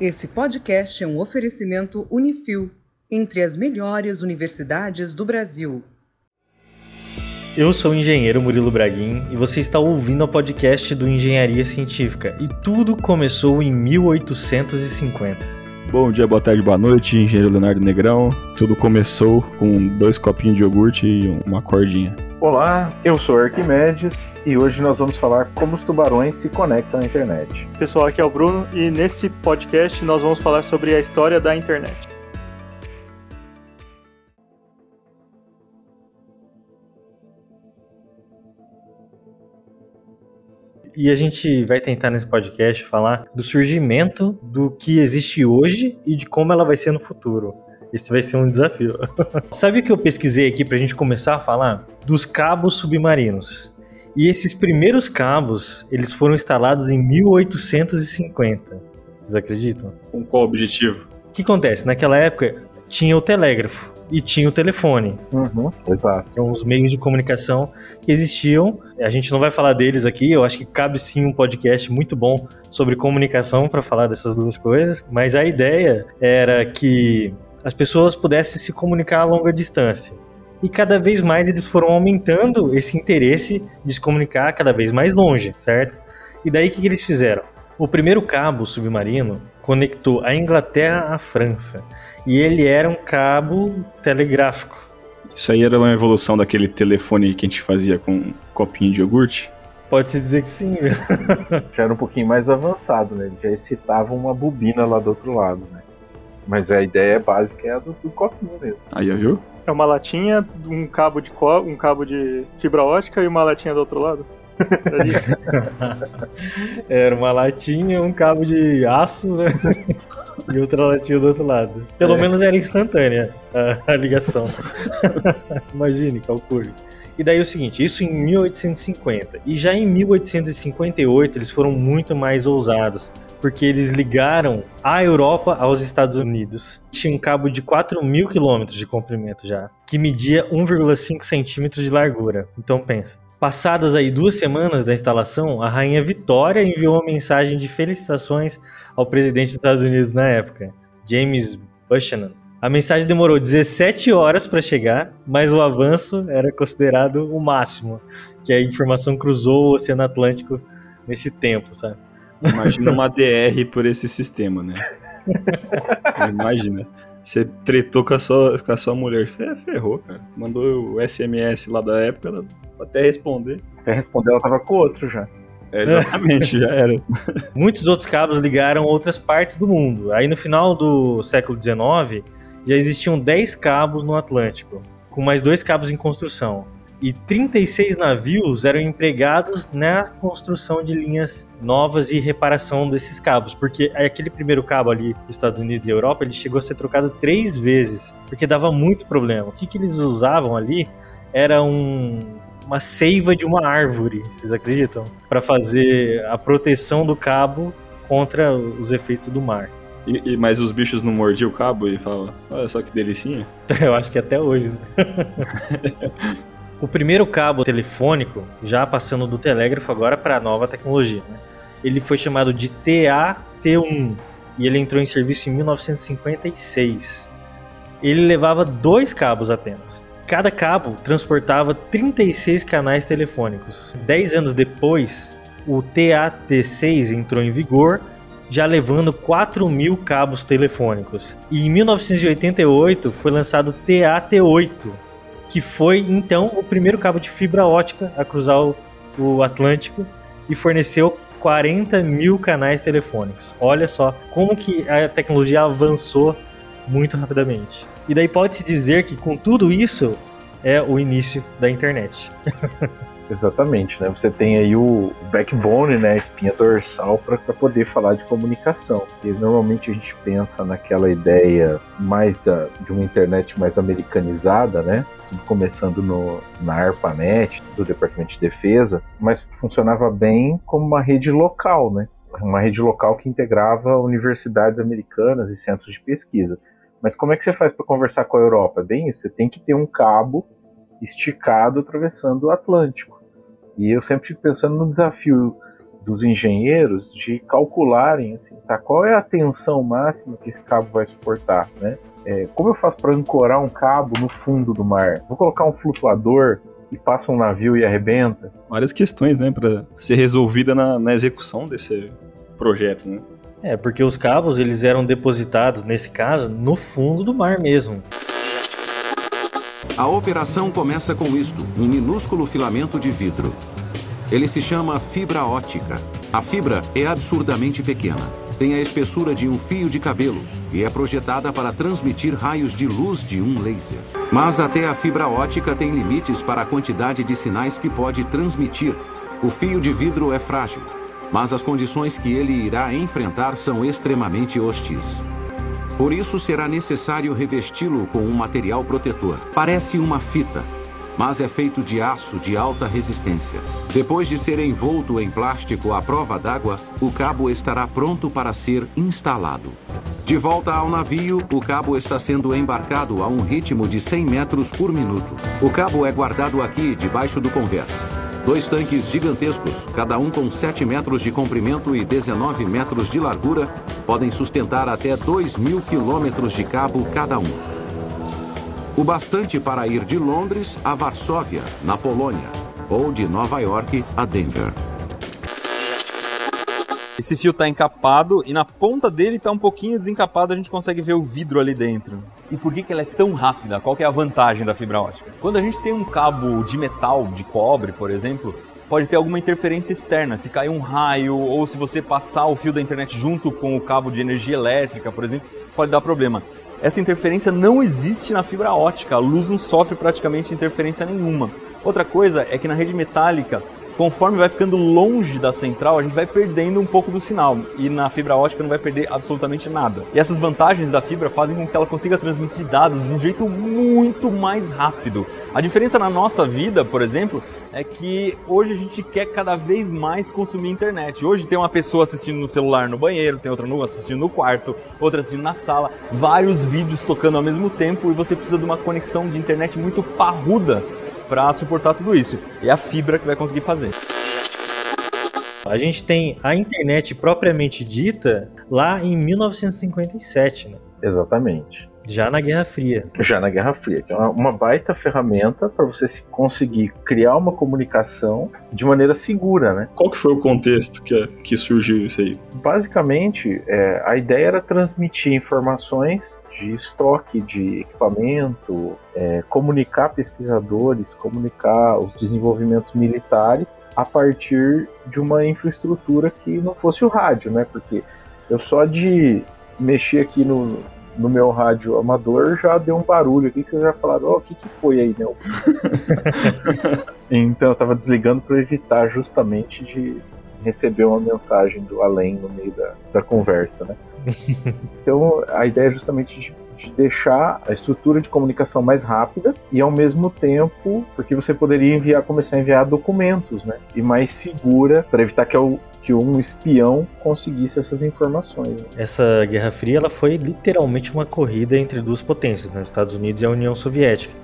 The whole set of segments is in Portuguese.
Esse podcast é um oferecimento Unifil, entre as melhores universidades do Brasil. Eu sou o engenheiro Murilo Braguin e você está ouvindo o podcast do Engenharia Científica. E tudo começou em 1850. Bom dia, boa tarde, boa noite, engenheiro Leonardo Negrão. Tudo começou com dois copinhos de iogurte e uma cordinha. Olá, eu sou Arquimedes e hoje nós vamos falar como os tubarões se conectam à internet. Pessoal, aqui é o Bruno e nesse podcast nós vamos falar sobre a história da internet. E a gente vai tentar nesse podcast falar do surgimento do que existe hoje e de como ela vai ser no futuro. Esse vai ser um desafio. Sabe o que eu pesquisei aqui pra gente começar a falar? Dos cabos submarinos. E esses primeiros cabos, eles foram instalados em 1850. Vocês acreditam? Com qual objetivo? O que acontece? Naquela época tinha o telégrafo e tinha o telefone. Uhum, exato. São os meios de comunicação que existiam. A gente não vai falar deles aqui, eu acho que cabe sim um podcast muito bom sobre comunicação para falar dessas duas coisas, mas a ideia era que as pessoas pudessem se comunicar a longa distância. E cada vez mais eles foram aumentando esse interesse de se comunicar cada vez mais longe, certo? E daí o que, que eles fizeram? O primeiro cabo submarino conectou a Inglaterra à França. E ele era um cabo telegráfico. Isso aí era uma evolução daquele telefone que a gente fazia com um copinho de iogurte? Pode-se dizer que sim. Já era um pouquinho mais avançado, né? Já excitava uma bobina lá do outro lado, né? Mas a ideia básica é a do, do copinho mesmo. Aí, viu? É uma latinha, um cabo de co um cabo de fibra ótica e uma latinha do outro lado. Era isso. Era uma latinha, um cabo de aço, né? E outra latinha do outro lado. Pelo É. menos era instantânea a, a ligação. Imagine, calcule. E daí é o seguinte, isso em 1850. E já em 1858 eles foram muito mais ousados, porque eles ligaram a Europa aos Estados Unidos. Tinha um cabo de 4 mil quilômetros de comprimento já, que media 1,5 centímetros de largura. Então pensa. Passadas aí duas semanas da instalação, a rainha Vitória enviou uma mensagem de felicitações ao presidente dos Estados Unidos na época, James Buchanan. A mensagem demorou 17 horas para chegar, mas o avanço era considerado o máximo, que a informação cruzou o Oceano Atlântico nesse tempo, sabe? Imagina uma DR por esse sistema, né? Imagina. Você tretou com a sua, com a sua mulher. Fe- Ferrou, cara. Mandou o SMS lá da época, ela até responder. Até responder, ela tava com o outro já. É, exatamente, já era. Muitos outros cabos ligaram outras partes do mundo. Aí no final do século XIX, já existiam 10 cabos no Atlântico, com mais dois cabos em construção. E 36 navios eram empregados na construção de linhas novas e reparação desses cabos, porque aquele primeiro cabo ali dos Estados Unidos e Europa, ele chegou a ser trocado três vezes, porque dava muito problema. O que, que eles usavam ali era um, uma seiva de uma árvore, vocês acreditam? Para fazer a proteção do cabo contra os efeitos do mar. E, e- mas os bichos não mordiam o cabo e falavam, olha só que delicinha. Eu acho que até hoje. Né? o primeiro cabo telefônico, já passando do telégrafo agora para a nova tecnologia, né? ele foi chamado de TAT1 e ele entrou em serviço em 1956. Ele levava dois cabos apenas. Cada cabo transportava 36 canais telefônicos. Dez anos depois, o TAT6 entrou em vigor já levando 4 mil cabos telefônicos. E em 1988 foi lançado o TAT8, que foi então o primeiro cabo de fibra ótica a cruzar o, o Atlântico e forneceu 40 mil canais telefônicos. Olha só como que a tecnologia avançou muito rapidamente. E daí pode-se dizer que com tudo isso é o início da internet. Exatamente, né? Você tem aí o backbone, né? A espinha dorsal para poder falar de comunicação. E normalmente a gente pensa naquela ideia mais da, de uma internet mais americanizada, né? Tudo começando no, na ARPANET, do Departamento de Defesa, mas funcionava bem como uma rede local, né? Uma rede local que integrava universidades americanas e centros de pesquisa. Mas como é que você faz para conversar com a Europa? É bem isso, você tem que ter um cabo esticado atravessando o Atlântico. E eu sempre fico pensando no desafio dos engenheiros de calcularem assim, tá, qual é a tensão máxima que esse cabo vai suportar, né? É, como eu faço para ancorar um cabo no fundo do mar? Vou colocar um flutuador e passa um navio e arrebenta? Várias questões, né, para ser resolvida na, na execução desse projeto, né? É, porque os cabos eles eram depositados, nesse caso, no fundo do mar mesmo. A operação começa com isto, um minúsculo filamento de vidro. Ele se chama fibra ótica. A fibra é absurdamente pequena. Tem a espessura de um fio de cabelo e é projetada para transmitir raios de luz de um laser. Mas até a fibra ótica tem limites para a quantidade de sinais que pode transmitir. O fio de vidro é frágil, mas as condições que ele irá enfrentar são extremamente hostis. Por isso será necessário revesti-lo com um material protetor. Parece uma fita, mas é feito de aço de alta resistência. Depois de ser envolto em plástico à prova d'água, o cabo estará pronto para ser instalado. De volta ao navio, o cabo está sendo embarcado a um ritmo de 100 metros por minuto. O cabo é guardado aqui, debaixo do conversa. Dois tanques gigantescos, cada um com 7 metros de comprimento e 19 metros de largura, podem sustentar até 2 mil quilômetros de cabo cada um. O bastante para ir de Londres a Varsóvia, na Polônia, ou de Nova York a Denver. Esse fio está encapado e na ponta dele está um pouquinho desencapado, a gente consegue ver o vidro ali dentro. E por que, que ela é tão rápida? Qual é a vantagem da fibra ótica? Quando a gente tem um cabo de metal, de cobre, por exemplo, pode ter alguma interferência externa. Se cair um raio ou se você passar o fio da internet junto com o cabo de energia elétrica, por exemplo, pode dar problema essa interferência não existe na fibra ótica, a luz não sofre praticamente interferência nenhuma. Outra coisa é que na rede metálica, conforme vai ficando longe da central, a gente vai perdendo um pouco do sinal e na fibra ótica não vai perder absolutamente nada. E essas vantagens da fibra fazem com que ela consiga transmitir dados de um jeito muito mais rápido. A diferença na nossa vida, por exemplo, é que hoje a gente quer cada vez mais consumir internet. Hoje tem uma pessoa assistindo no celular no banheiro, tem outra assistindo no quarto, outra assistindo na sala, vários vídeos tocando ao mesmo tempo e você precisa de uma conexão de internet muito parruda para suportar tudo isso. E é a fibra que vai conseguir fazer. A gente tem a internet propriamente dita lá em 1957, né? Exatamente já na Guerra Fria. Já na Guerra Fria, que é uma baita ferramenta para você conseguir criar uma comunicação de maneira segura, né? Qual que foi o contexto que, que surgiu isso aí? Basicamente, é, a ideia era transmitir informações de estoque de equipamento, é, comunicar pesquisadores, comunicar os desenvolvimentos militares a partir de uma infraestrutura que não fosse o rádio, né? Porque eu só de mexer aqui no, no meu rádio amador já deu um barulho aqui que vocês já falaram, oh, o que, que foi aí, meu? então eu tava desligando para evitar justamente de receber uma mensagem do além no meio da, da conversa, né? então a ideia é justamente de, de, deixar a estrutura de comunicação mais rápida e ao mesmo tempo, porque você poderia enviar, começar a enviar documentos, né? E mais segura para evitar que o, que um espião conseguisse essas informações. Né? Essa Guerra Fria ela foi literalmente uma corrida entre duas potências, né? os Estados Unidos e a União Soviética.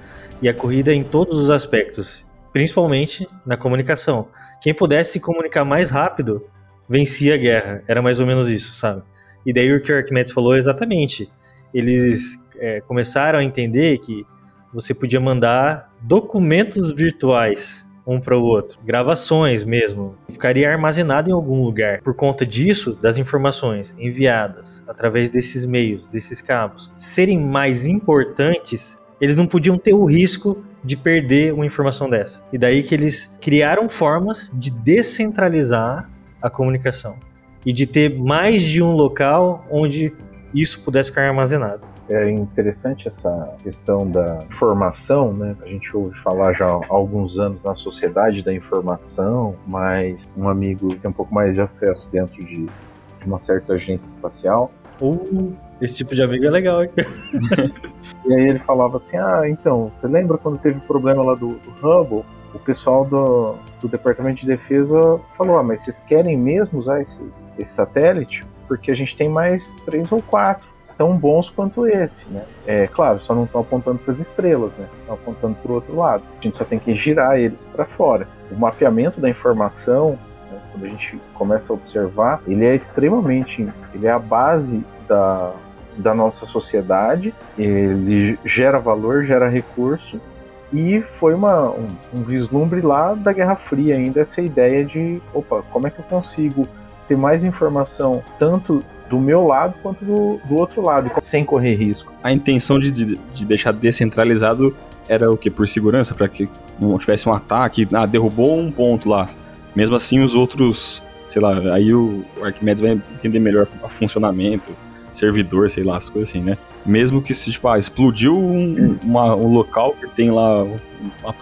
E a corrida em todos os aspectos, principalmente na comunicação. Quem pudesse se comunicar mais rápido vencia a guerra. Era mais ou menos isso, sabe? E daí o que o Arquimedes falou exatamente. Eles é, começaram a entender que você podia mandar documentos virtuais um para o outro. Gravações mesmo. Ficaria armazenado em algum lugar. Por conta disso, das informações enviadas através desses meios, desses cabos, serem mais importantes, eles não podiam ter o risco de perder uma informação dessa. E daí que eles criaram formas de descentralizar a comunicação e de ter mais de um local onde isso pudesse ficar armazenado. É interessante essa questão da informação, né? A gente ouve falar já há alguns anos na sociedade da informação, mas um amigo tem um pouco mais de acesso dentro de, de uma certa agência espacial. Esse tipo de amigo é legal, hein? e aí ele falava assim: Ah, então, você lembra quando teve problema lá do, do Hubble? O pessoal do, do Departamento de Defesa falou: Ah, mas vocês querem mesmo usar esse, esse satélite? Porque a gente tem mais três ou quatro tão bons quanto esse, né? É claro, só não estão apontando para as estrelas, né? Estão apontando para o outro lado. A gente só tem que girar eles para fora. O mapeamento da informação? Quando a gente começa a observar, ele é extremamente, ele é a base da, da nossa sociedade, ele gera valor, gera recurso, e foi uma, um, um, vislumbre lá da Guerra Fria ainda, essa ideia de, opa, como é que eu consigo ter mais informação tanto do meu lado quanto do, do outro lado, sem correr risco. A intenção de, de, de deixar descentralizado era o que? Por segurança, para que não tivesse um ataque, ah, derrubou um ponto lá. Mesmo assim, os outros, sei lá, aí o, Arquimedes vai entender melhor o funcionamento, servidor, sei lá, as coisas assim, né? Mesmo que se, tipo, ah, explodiu um, uma, um local que tem lá um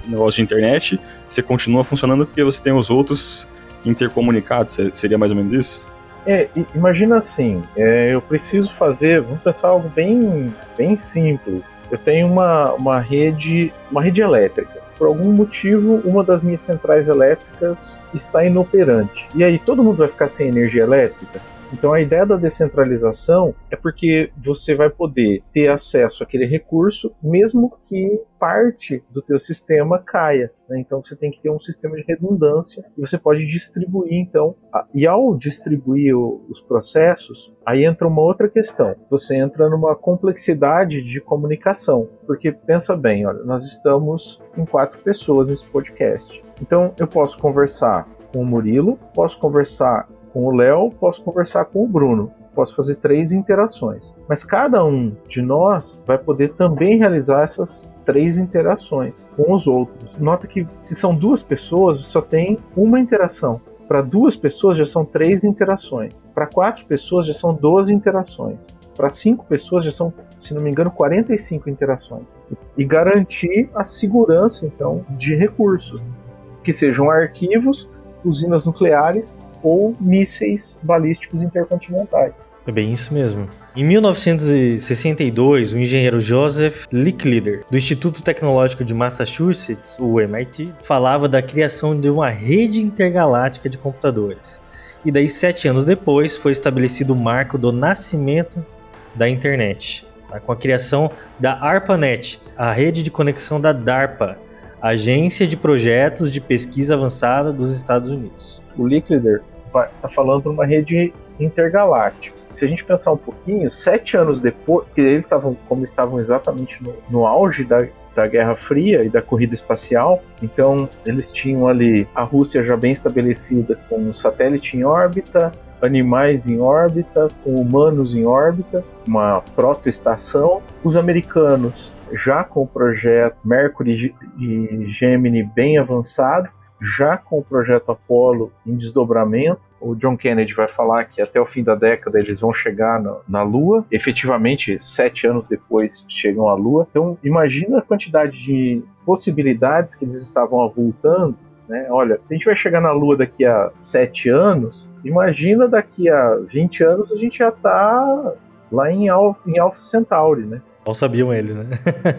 negócio de internet, você continua funcionando porque você tem os outros intercomunicados, seria mais ou menos isso? É, imagina assim, é, eu preciso fazer, vamos pensar algo bem, bem simples. Eu tenho uma, uma rede, uma rede elétrica. Por algum motivo, uma das minhas centrais elétricas está inoperante. E aí todo mundo vai ficar sem energia elétrica? Então a ideia da descentralização é porque você vai poder ter acesso àquele recurso, mesmo que parte do teu sistema caia. Né? Então você tem que ter um sistema de redundância e você pode distribuir então. E ao distribuir o, os processos, aí entra uma outra questão. Você entra numa complexidade de comunicação, porque pensa bem, olha, nós estamos em quatro pessoas nesse podcast. Então eu posso conversar com o Murilo, posso conversar com o Léo, posso conversar com o Bruno. Posso fazer três interações. Mas cada um de nós vai poder também realizar essas três interações com os outros. Nota que se são duas pessoas, só tem uma interação. Para duas pessoas já são três interações. Para quatro pessoas já são 12 interações. Para cinco pessoas já são, se não me engano, 45 interações. E garantir a segurança, então, de recursos. Que sejam arquivos, usinas nucleares ou mísseis balísticos intercontinentais. É bem isso mesmo. Em 1962, o engenheiro Joseph Licklider, do Instituto Tecnológico de Massachusetts, o MIT, falava da criação de uma rede intergaláctica de computadores. E daí, sete anos depois, foi estabelecido o marco do nascimento da internet, tá? com a criação da ARPANET, a rede de conexão da DARPA, Agência de Projetos de Pesquisa Avançada dos Estados Unidos. O Licklider está falando de uma rede intergaláctica. Se a gente pensar um pouquinho, sete anos depois, que eles estavam, como estavam exatamente no, no auge da, da Guerra Fria e da corrida espacial. Então, eles tinham ali a Rússia já bem estabelecida com um satélite em órbita, animais em órbita, com humanos em órbita, uma protoestação. Os americanos já com o projeto Mercury e Gemini bem avançado, já com o projeto Apollo em desdobramento. O John Kennedy vai falar que até o fim da década eles vão chegar na, na Lua. Efetivamente, sete anos depois chegam à Lua. Então, imagina a quantidade de possibilidades que eles estavam avultando né? Olha, se a gente vai chegar na Lua daqui a sete anos, imagina daqui a 20 anos a gente já está lá em Alpha, em Alpha Centauri, né? Mal sabiam eles, né?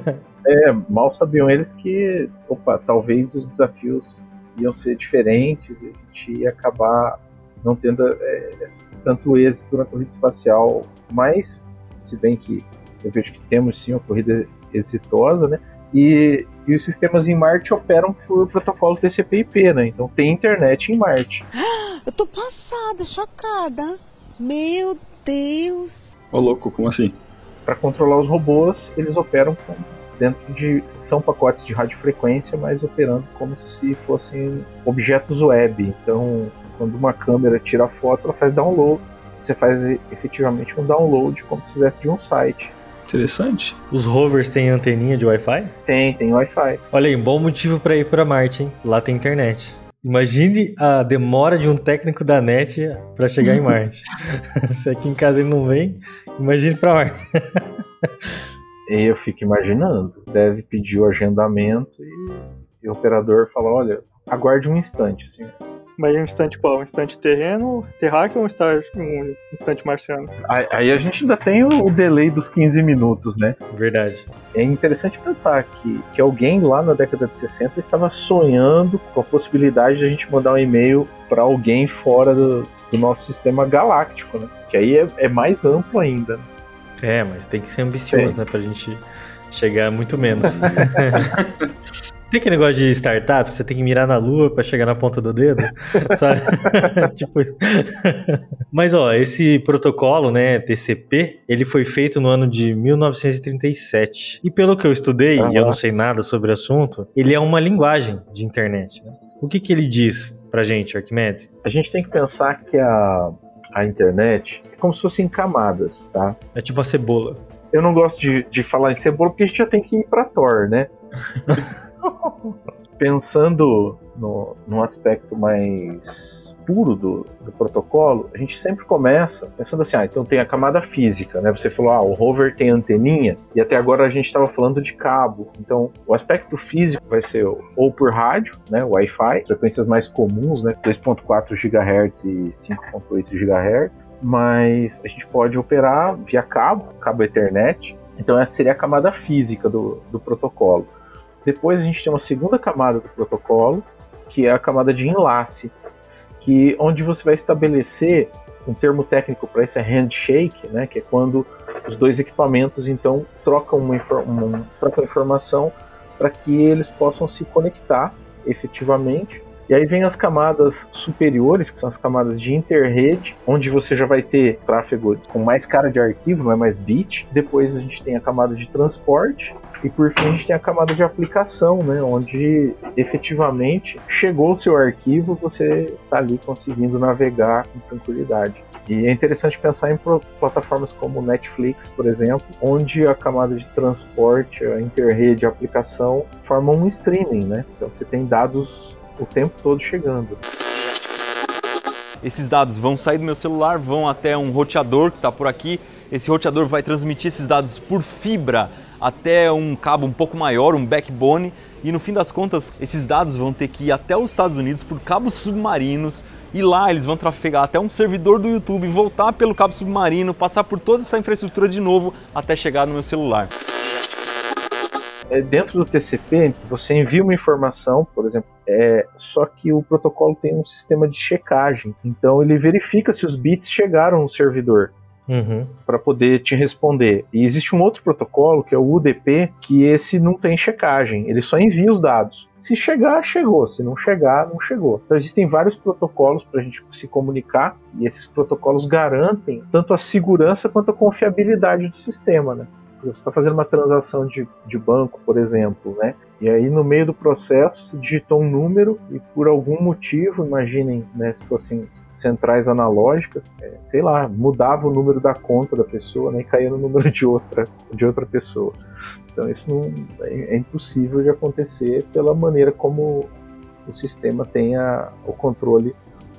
é, mal sabiam eles que, opa, talvez os desafios iam ser diferentes e a gente ia acabar não tendo é, tanto êxito na corrida espacial, mas se bem que eu vejo que temos sim uma corrida exitosa, né? E, e os sistemas em Marte operam por protocolo TCP/IP, né? Então tem internet em Marte. Eu tô passada, chocada. Meu Deus. Ô louco, como assim? Para controlar os robôs, eles operam com dentro de são pacotes de radiofrequência, mas operando como se fossem objetos web. Então, quando uma câmera tira a foto, ela faz download. Você faz efetivamente um download como se fizesse de um site. Interessante. Os rovers têm anteninha de Wi-Fi? Tem, tem Wi-Fi. Olha aí, um bom motivo para ir para Marte, hein? Lá tem internet. Imagine a demora de um técnico da NET para chegar em Marte. Se aqui em casa ele não vem, imagine para Marte. eu fico imaginando. Deve pedir o agendamento e, e o operador fala: olha, aguarde um instante, senhor. Mas um instante qual? Um instante terreno, terráqueo ou um instante marciano? Aí a gente ainda tem o delay dos 15 minutos, né? Verdade. É interessante pensar que, que alguém lá na década de 60 estava sonhando com a possibilidade de a gente mandar um e-mail para alguém fora do, do, nosso sistema galáctico, né? Que aí é, é mais amplo ainda. Né? É, mas tem que ser ambicioso, é. né? Pra gente chegar muito menos. Tem aquele negócio de startup que você tem que mirar na lua pra chegar na ponta do dedo, sabe? tipo. Mas ó, esse protocolo, né, TCP, ele foi feito no ano de 1937. E pelo que eu estudei, e eu não sei nada sobre o assunto, ele é uma linguagem de internet, né? O que que ele diz pra gente, Arquimedes? A gente tem que pensar que a, a internet é como se fossem camadas, tá? É tipo a cebola. Eu não gosto de, de falar em cebola porque a gente já tem que ir pra Thor, né? Pensando no, no aspecto mais puro do, do protocolo, a gente sempre começa pensando assim, ah, então tem a camada física, né? Você falou, ah, o rover tem anteninha, e até agora a gente estava falando de cabo. Então, o aspecto físico vai ser ou por rádio, né, Wi-Fi, frequências mais comuns, né, 2.4 GHz e 5.8 GHz, mas a gente pode operar via cabo, cabo Ethernet. Então, essa seria a camada física do, do protocolo. Depois a gente tem uma segunda camada do protocolo, que é a camada de enlace, que onde você vai estabelecer um termo técnico para isso é handshake, né, que é quando os dois equipamentos então trocam uma, uma trocam informação para que eles possam se conectar efetivamente. E aí vem as camadas superiores, que são as camadas de interrede, onde você já vai ter tráfego com mais cara de arquivo, não é mais bit. Depois a gente tem a camada de transporte, e por fim a gente tem a camada de aplicação, né, onde efetivamente chegou o seu arquivo, você está ali conseguindo navegar com tranquilidade. E é interessante pensar em plataformas como Netflix, por exemplo, onde a camada de transporte, a interrede, a aplicação formam um streaming, né? Então você tem dados o tempo todo chegando. Esses dados vão sair do meu celular, vão até um roteador que está por aqui. Esse roteador vai transmitir esses dados por fibra até um cabo um pouco maior, um backbone, e no fim das contas, esses dados vão ter que ir até os Estados Unidos por cabos submarinos, e lá eles vão trafegar até um servidor do YouTube, voltar pelo cabo submarino, passar por toda essa infraestrutura de novo até chegar no meu celular. É, dentro do TCP, você envia uma informação, por exemplo, é, só que o protocolo tem um sistema de checagem. Então ele verifica se os bits chegaram no servidor uhum. para poder te responder. E existe um outro protocolo, que é o UDP, que esse não tem checagem, ele só envia os dados. Se chegar, chegou. Se não chegar, não chegou. Então existem vários protocolos para a gente se comunicar e esses protocolos garantem tanto a segurança quanto a confiabilidade do sistema, né? Você está fazendo uma transação de, de banco, por exemplo, né? E aí, no meio do processo, se digitou um número e por algum motivo, imaginem, né, se fossem centrais analógicas, é, sei lá, mudava o número da conta da pessoa né, e caía no número de outra, de outra pessoa. Então, isso não, é, é impossível de acontecer pela maneira como o sistema tem a, o controle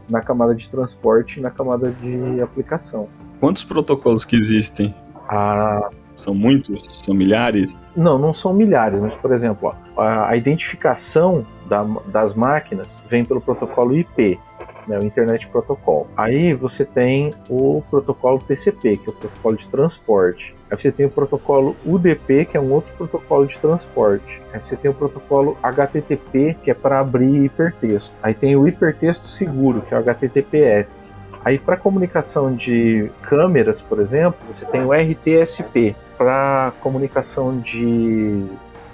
na camada de transporte e na camada de aplicação. Quantos protocolos que existem? A são muitos? São milhares? Não, não são milhares, mas, por exemplo, ó, a, identificação da, das máquinas vem pelo protocolo IP, né, o Internet Protocol. Aí você tem o protocolo TCP, que é o protocolo de transporte. Aí você tem o protocolo UDP, que é um outro protocolo de transporte. Aí você tem o protocolo HTTP, que é para abrir hipertexto. Aí tem o hipertexto seguro, que é o HTTPS. Aí, para comunicação de câmeras, por exemplo, você tem o RTSP. Para comunicação de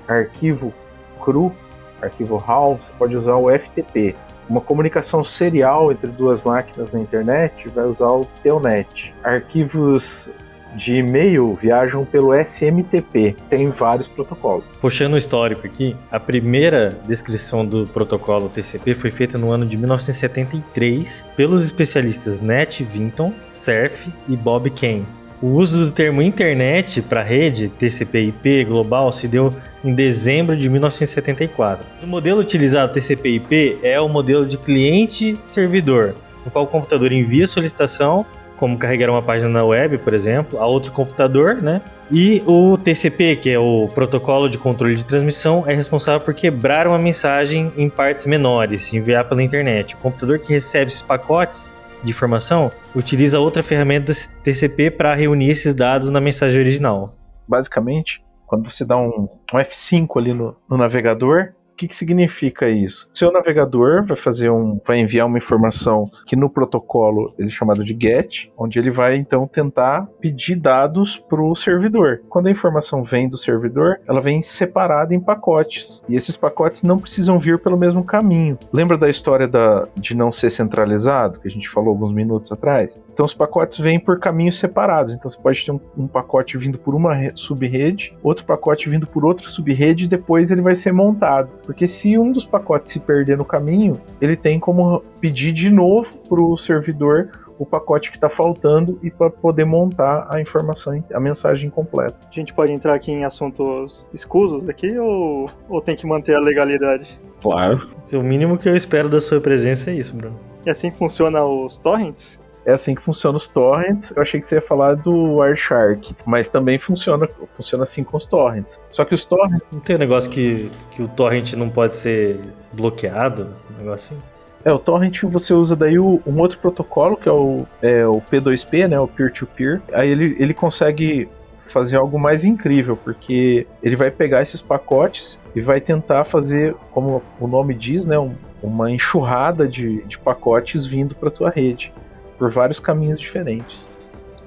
arquivo cru, arquivo RAW, você pode usar o FTP. Uma comunicação serial entre duas máquinas na internet vai usar o Telnet. Arquivos de e-mail viajam pelo SMTP. Tem vários protocolos. Puxando o histórico aqui, a primeira descrição do protocolo TCP foi feita no ano de 1973 pelos especialistas Nat Vinton, Cerf e Bob Kane. O uso do termo internet para rede TCP/IP global se deu em dezembro de 1974. O modelo utilizado TCP/IP é o modelo de cliente-servidor, no qual o computador envia a solicitação como carregar uma página na web, por exemplo, a outro computador, né? E o TCP, que é o protocolo de controle de transmissão, é responsável por quebrar uma mensagem em partes menores, enviar pela internet. O computador que recebe esses pacotes de informação utiliza outra ferramenta do TCP para reunir esses dados na mensagem original. Basicamente, quando você dá um, um F5 ali no, no navegador, que, que significa isso? Seu navegador vai fazer um, vai enviar uma informação que no protocolo ele é chamado de GET, onde ele vai então tentar pedir dados para o servidor. Quando a informação vem do servidor, ela vem separada em pacotes e esses pacotes não precisam vir pelo mesmo caminho. Lembra da história da, de não ser centralizado que a gente falou alguns minutos atrás? Então os pacotes vêm por caminhos separados. Então você pode ter um, um pacote vindo por uma subrede, outro pacote vindo por outra subrede e depois ele vai ser montado. Porque se um dos pacotes se perder no caminho, ele tem como pedir de novo para o servidor o pacote que está faltando e para poder montar a informação, a mensagem completa. A gente pode entrar aqui em assuntos escusos aqui ou, ou tem que manter a legalidade? Claro. O mínimo que eu espero da sua presença é isso, Bruno. E assim funciona os torrents? É assim que funciona os torrents. Eu achei que você ia falar do Wireshark, mas também funciona, funciona assim com os torrents. Só que os torrents. Não tem um negócio que, que o torrent não pode ser bloqueado? Um negócio assim? É, o torrent você usa daí o, um outro protocolo, que é o, é o P2P, né, o peer-to-peer. -peer. Aí ele, ele consegue fazer algo mais incrível, porque ele vai pegar esses pacotes e vai tentar fazer, como o nome diz, né, um, uma enxurrada de, de pacotes vindo para tua rede por vários caminhos diferentes.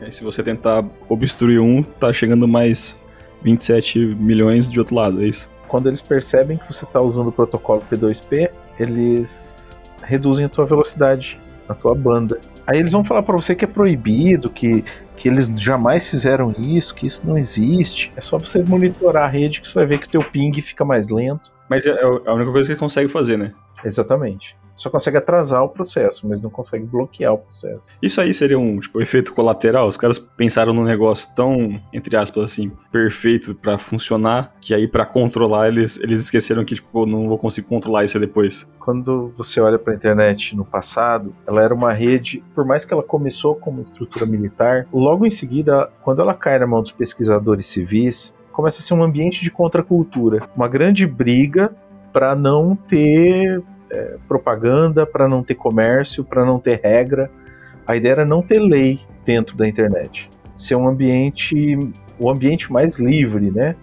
É, se você tentar obstruir um, tá chegando mais 27 milhões de outro lado, é isso? Quando eles percebem que você está usando o protocolo P2P, eles reduzem a tua velocidade, a tua banda. Aí eles vão falar para você que é proibido, que, que eles jamais fizeram isso, que isso não existe. É só você monitorar a rede que você vai ver que o teu ping fica mais lento. Mas é, é a única coisa que ele consegue fazer, né? Exatamente só consegue atrasar o processo, mas não consegue bloquear o processo. Isso aí seria um tipo efeito colateral. Os caras pensaram num negócio tão, entre aspas, assim, perfeito para funcionar, que aí para controlar eles, eles esqueceram que tipo, não vou conseguir controlar isso depois. Quando você olha para a internet no passado, ela era uma rede, por mais que ela começou como estrutura militar, logo em seguida, quando ela cai na mão dos pesquisadores civis, começa a ser um ambiente de contracultura, uma grande briga para não ter é, propaganda, para não ter comércio, para não ter regra. A ideia era não ter lei dentro da internet. Ser um ambiente, o ambiente mais livre, né?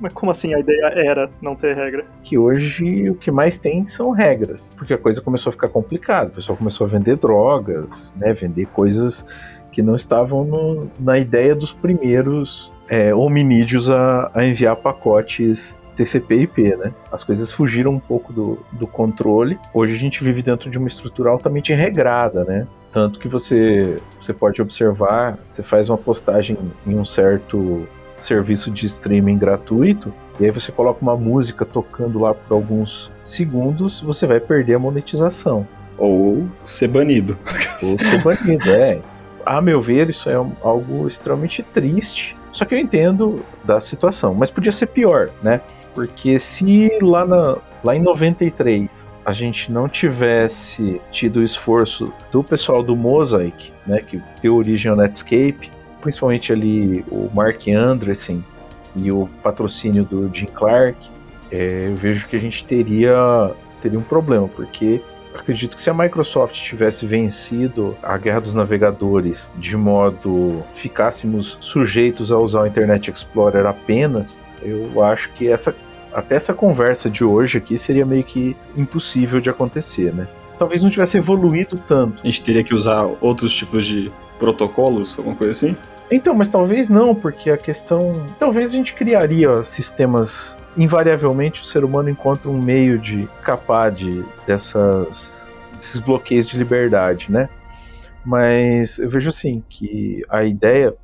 Mas como assim a ideia era não ter regra? Que hoje o que mais tem são regras, porque a coisa começou a ficar complicada. O pessoal começou a vender drogas, né? Vender coisas que não estavam no, na ideia dos primeiros é, hominídeos a, a enviar pacotes TCP e IP, né? As coisas fugiram um pouco do, do controle. Hoje a gente vive dentro de uma estrutura altamente regrada, né? Tanto que você, você pode observar, você faz uma postagem em um certo serviço de streaming gratuito, e aí você coloca uma música tocando lá por alguns segundos, você vai perder a monetização. Ou ser banido. Ou ser banido, é. A meu ver, isso é algo extremamente triste. Só que eu entendo da situação, mas podia ser pior, né? Porque se lá, na, lá em 93 a gente não tivesse tido o esforço do pessoal do Mosaic, né, que deu origem ao Netscape, principalmente ali o Mark Andreessen e o patrocínio do Jim Clark, é, eu vejo que a gente teria, teria um problema, porque acredito que se a Microsoft tivesse vencido a guerra dos navegadores de modo ficássemos sujeitos a usar o Internet Explorer apenas, eu acho que essa até essa conversa de hoje aqui seria meio que impossível de acontecer, né? Talvez não tivesse evoluído tanto. A gente teria que usar outros tipos de protocolos, alguma coisa assim? Então, mas talvez não, porque a questão. Talvez a gente criaria sistemas. Invariavelmente o ser humano encontra um meio de escapar de, dessas, desses bloqueios de liberdade, né? Mas eu vejo assim que a ideia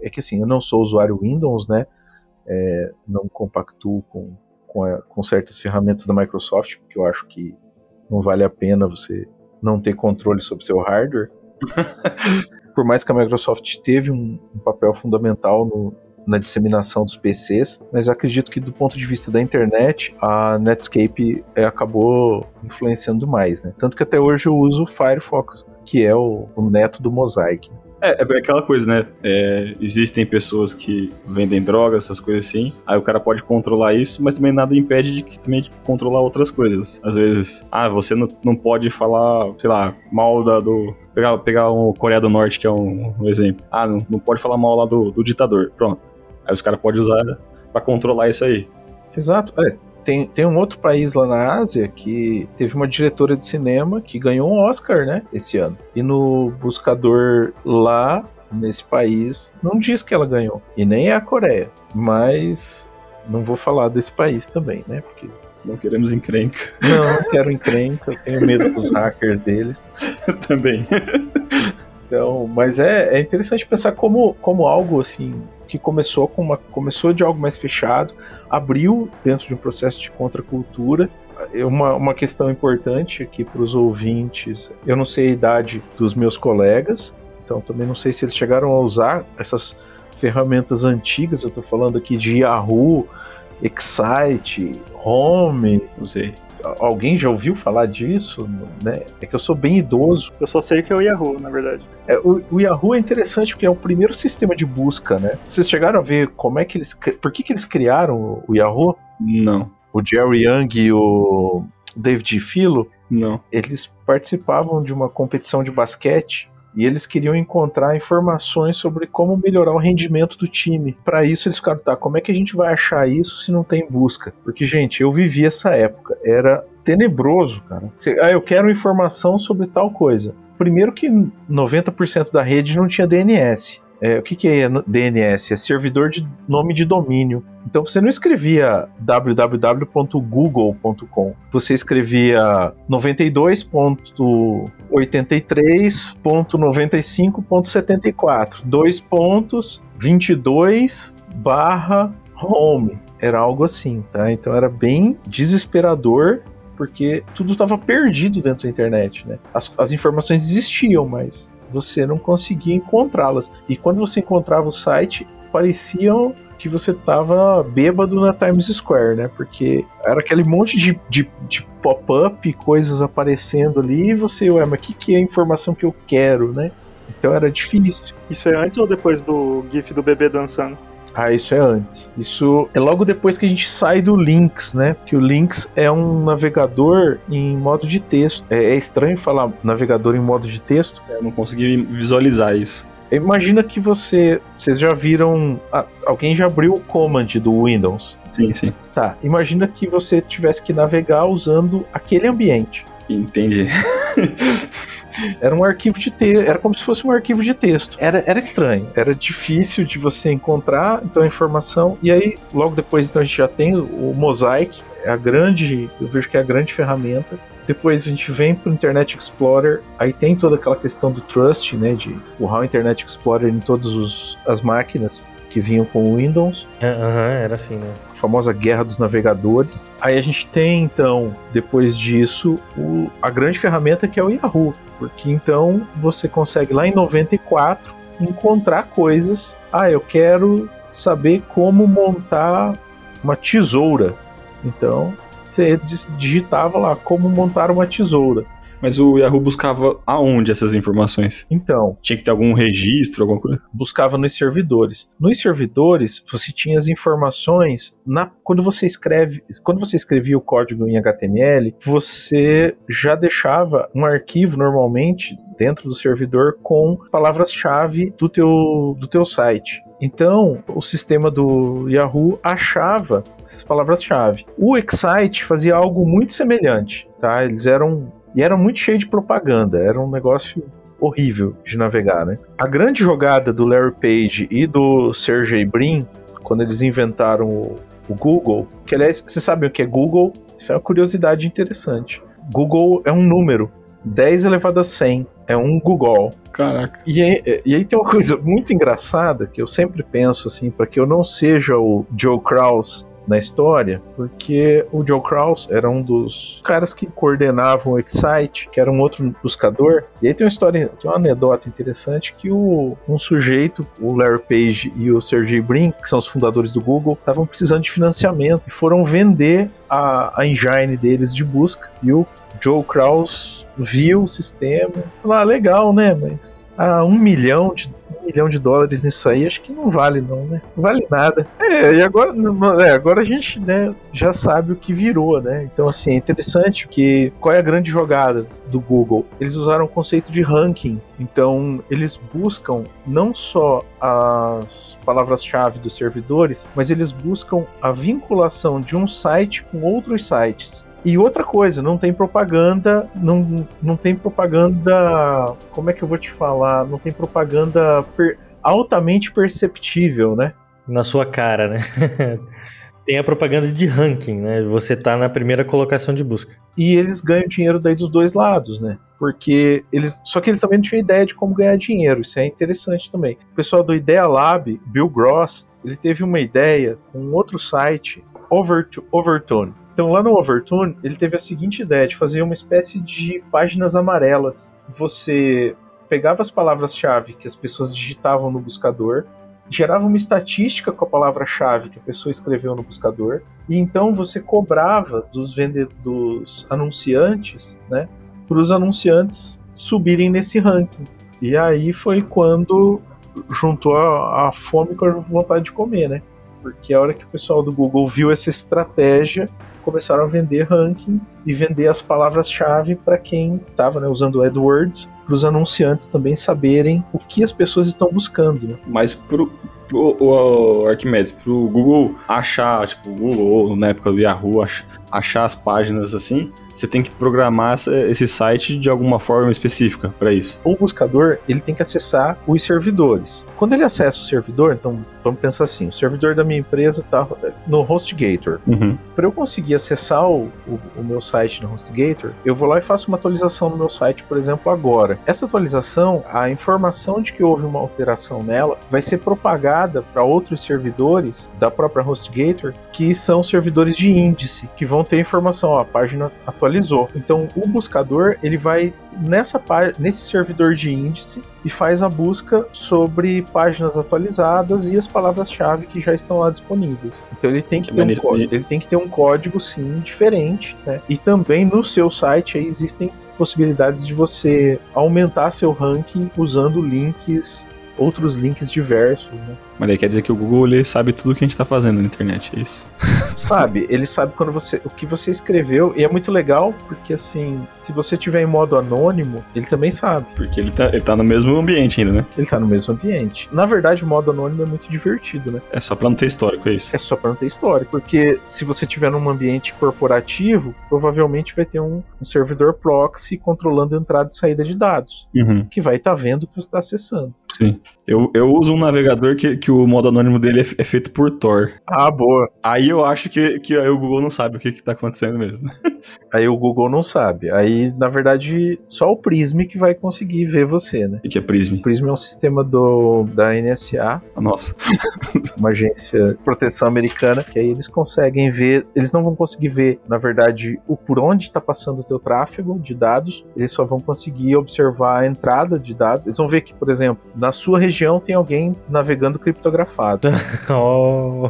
é que assim, eu não sou usuário Windows, né? é, não compactuo com, com, a, com, certas ferramentas da Microsoft, porque eu acho que não vale a pena você não ter controle sobre seu hardware. Por mais que a Microsoft teve um, um papel fundamental no, na disseminação dos PCs, mas acredito que do ponto de vista da internet, a Netscape é, acabou influenciando mais, né? Tanto que até hoje eu uso o Firefox, que é o, o neto do Mosaic. É, é aquela coisa, né? É, existem pessoas que vendem drogas, essas coisas assim. Aí o cara pode controlar isso, mas também nada impede de que também de controlar outras coisas. Às vezes, ah, você não, não pode falar, sei lá, mal da, do. Pegar, pegar o Coreia do Norte, que é um, um exemplo. Ah, não, não pode falar mal lá do, do ditador. Pronto. Aí os caras podem usar para controlar isso aí. Exato. É, tem, tem um outro país lá na Ásia que teve uma diretora de cinema que ganhou um Oscar, né, esse ano. E no buscador lá, nesse país, não diz que ela ganhou. E nem é a Coreia. Mas não vou falar desse país também, né? Porque Não queremos encrenca. não, não quero encrenca, eu tenho medo dos hackers deles. Também. Então, mas é, é interessante pensar como, como algo assim que começou com uma começou de algo mais fechado, abriu dentro de um processo de contracultura. É Uma, uma questão importante aqui para os ouvintes, eu não sei a idade dos meus colegas, então também não sei se eles chegaram a usar essas ferramentas antigas. Eu estou falando aqui de Yahoo, Excite, Home. Não sei. Alguém já ouviu falar disso? Né? É que eu sou bem idoso. Eu só sei que é o Yahoo, na verdade. É, o, o Yahoo é interessante porque é o primeiro sistema de busca, né? Vocês chegaram a ver como é que eles. Por que, que eles criaram o- o Yahoo? Não. O Jerry Young e o David Filo, Não. eles participavam de uma competição de basquete e eles queriam encontrar informações sobre como melhorar o rendimento do time. Para isso eles ficaram, tá, como é que a gente vai achar isso se não tem busca? Porque, gente, eu vivi essa época, era tenebroso, cara. Você- ah, eu quero informação sobre tal coisa. Primeiro que 90% da rede não tinha DNS. É, o que, que é DNS? É servidor de nome de domínio. Então você não escrevia www.google.com. Você escrevia 92.83.95.74. Dois pontos 22 barra home. Era algo assim, tá? Então era bem desesperador porque tudo estava perdido dentro da internet, né? As, as informações existiam, mas você não conseguia encontrá-las. E quando você encontrava o site, pareciam que você estava bêbado na Times Square, né? Porque era aquele monte de, de, de pop-up, coisas aparecendo ali, e você, ué, mas o que, que é a informação que eu quero, né? Então era difícil. Isso é antes ou depois do GIF do bebê dançando? Ah, isso é antes. Isso é logo depois que a gente sai do Lynx, né? Que o Lynx é um navegador em modo de texto. É, é estranho falar navegador em modo de texto. Eu não consegui visualizar isso. Imagina que você. Vocês já viram. ah, alguém já abriu o command do Windows. Sim, sim. Tá. Imagina que você tivesse que navegar usando aquele ambiente. Entendi. Era um arquivo de texto, era como se fosse um arquivo de texto. Era, era estranho, era difícil de você encontrar então a informação. E aí, logo depois, então a gente já tem o Mosaic, é a grande, eu vejo que é a grande ferramenta. Depois a gente vem para o Internet Explorer, aí tem toda aquela questão do trust, né, de empurrar o Internet Explorer em todas as máquinas que vinham com o Windows Aham, era assim, né? a famosa guerra dos navegadores. Aí a gente tem então, depois disso, o- a grande ferramenta que é o Yahoo, porque então você consegue lá em 94 encontrar coisas. Ah, eu quero saber como montar uma tesoura. Então você digitava lá como montar uma tesoura. Mas o Yahoo buscava aonde essas informações? Então, Tinha que ter algum registro, alguma coisa? buscava nos servidores. Nos servidores, você tinha as informações na quando você escreve, quando você escrevia o código em HTML, você já deixava um arquivo normalmente dentro do servidor com palavras-chave do teu do teu site. Então, o sistema do Yahoo achava essas palavras-chave. O Excite fazia algo muito semelhante, tá? Eles eram e eram muito cheio de propaganda, era um negócio horrível de navegar, né? A grande jogada do Larry Page e do Sergey Brin, quando eles inventaram o, o Google, que aliás, vocês sabem o que é Google? Isso é uma curiosidade interessante. Google é um número, 10 elevado a 100, é um Google. Caraca. E aí, e aí tem uma coisa muito engraçada que eu sempre penso assim, para que eu não seja o Joe Kraus na história, porque o Joe Kraus era um dos caras que coordenavam o Excite, que era um outro buscador. E aí tem uma história, tem uma anedota interessante que o, um sujeito, o Larry Page e o Sergey Brin, que são os fundadores do Google, estavam precisando de financiamento e foram vender a, a engine deles de busca. E o Joe Kraus viu o sistema, falou, ah, legal, né? Mas ah, um milhão de um milhão de dólares nisso aí, acho que não vale não, né? Não vale nada. É, e agora, é, agora a gente né, já sabe o que virou, né? Então, assim, é interessante que qual é a grande jogada do Google? Eles usaram o conceito de ranking. Então, eles buscam não só as palavras-chave dos servidores, mas eles buscam a vinculação de um site com outros sites. E outra coisa, não tem propaganda, não, não tem propaganda. Como é que eu vou te falar? Não tem propaganda per- altamente perceptível, né? Na sua cara, né? Tem a propaganda de ranking, né? Você tá na primeira colocação de busca. E eles ganham dinheiro daí dos dois lados, né? Porque eles. Só que eles também não tinham ideia de como ganhar dinheiro. Isso é interessante também. O pessoal do Idea Lab, Bill Gross, ele teve uma ideia com um outro site, Overto- Overtone. Então lá no Overtone, ele teve a seguinte ideia de fazer uma espécie de páginas amarelas. Você pegava as palavras-chave que as pessoas digitavam no buscador, gerava uma estatística com a palavra-chave que a pessoa escreveu no buscador, e então você cobrava dos, vende dos anunciantes, né, para os anunciantes subirem nesse ranking. E aí foi quando juntou a, a fome com a vontade de comer, né? Porque a hora que o pessoal do Google viu essa estratégia, começaram a vender ranking e vender as palavras-chave para quem estava né, usando AdWords, para os anunciantes também saberem o que as pessoas estão buscando. Né? Mas pro, o, o Arquimedes, pro Google achar, tipo, o Google, na época do Yahoo, ach- achar as páginas assim, você tem que programar esse site de alguma forma específica para isso. O buscador ele tem que acessar os servidores. Quando ele acessa o servidor, então vamos pensar assim: o servidor da minha empresa está no HostGator. Uhum. Para eu conseguir acessar o, o- o meu site no HostGator, eu vou lá e faço uma atualização no meu site, por exemplo, agora. Essa atualização, a informação de que houve uma alteração nela, vai ser propagada para outros servidores da própria HostGator, que são servidores de índice, que vão ter informação, ó, a página atualizou. Então, o buscador, ele vai nessa nesse servidor de índice e faz a busca sobre páginas atualizadas e as palavras-chave que já estão lá disponíveis. Então ele tem que, Que ter um maneiro. código, ele tem que ter um código sim diferente, né? E também no seu site aí existem possibilidades de você aumentar seu ranking usando links, outros links diversos, né? Mas aí quer dizer que o Google ele sabe tudo que a gente tá fazendo na internet, é isso? sabe, ele sabe quando você o que você escreveu e é muito legal porque assim, se você tiver em modo anônimo, ele também sabe. Porque ele tá, ele tá no mesmo ambiente ainda, né? Ele tá no mesmo ambiente. Na verdade, o modo anônimo é muito divertido, né? É só pra não ter histórico, é isso. É só pra não ter história. Porque se você tiver num ambiente corporativo, provavelmente vai ter um, um servidor proxy controlando a entrada e saída de dados. Uhum, Que vai estar vendo o que você está acessando. sim. Eu, eu uso um navegador que, que o modo anônimo dele é, é feito por Tor. Ah, boa. Aí eu acho que, que aí o Google não sabe o que, que tá acontecendo mesmo. Aí o Google não sabe. Aí, na verdade, só o Prism que vai conseguir ver você, né? O que é Prism? O Prism é um sistema do, da NSA, Nossa. uma agência de proteção americana, que aí eles conseguem ver, eles não vão conseguir ver, na verdade, o por onde está passando o teu tráfego de dados, eles só vão conseguir observar a entrada de dados. Eles vão ver que, por exemplo, na sua região tem alguém navegando criptografado. Oh,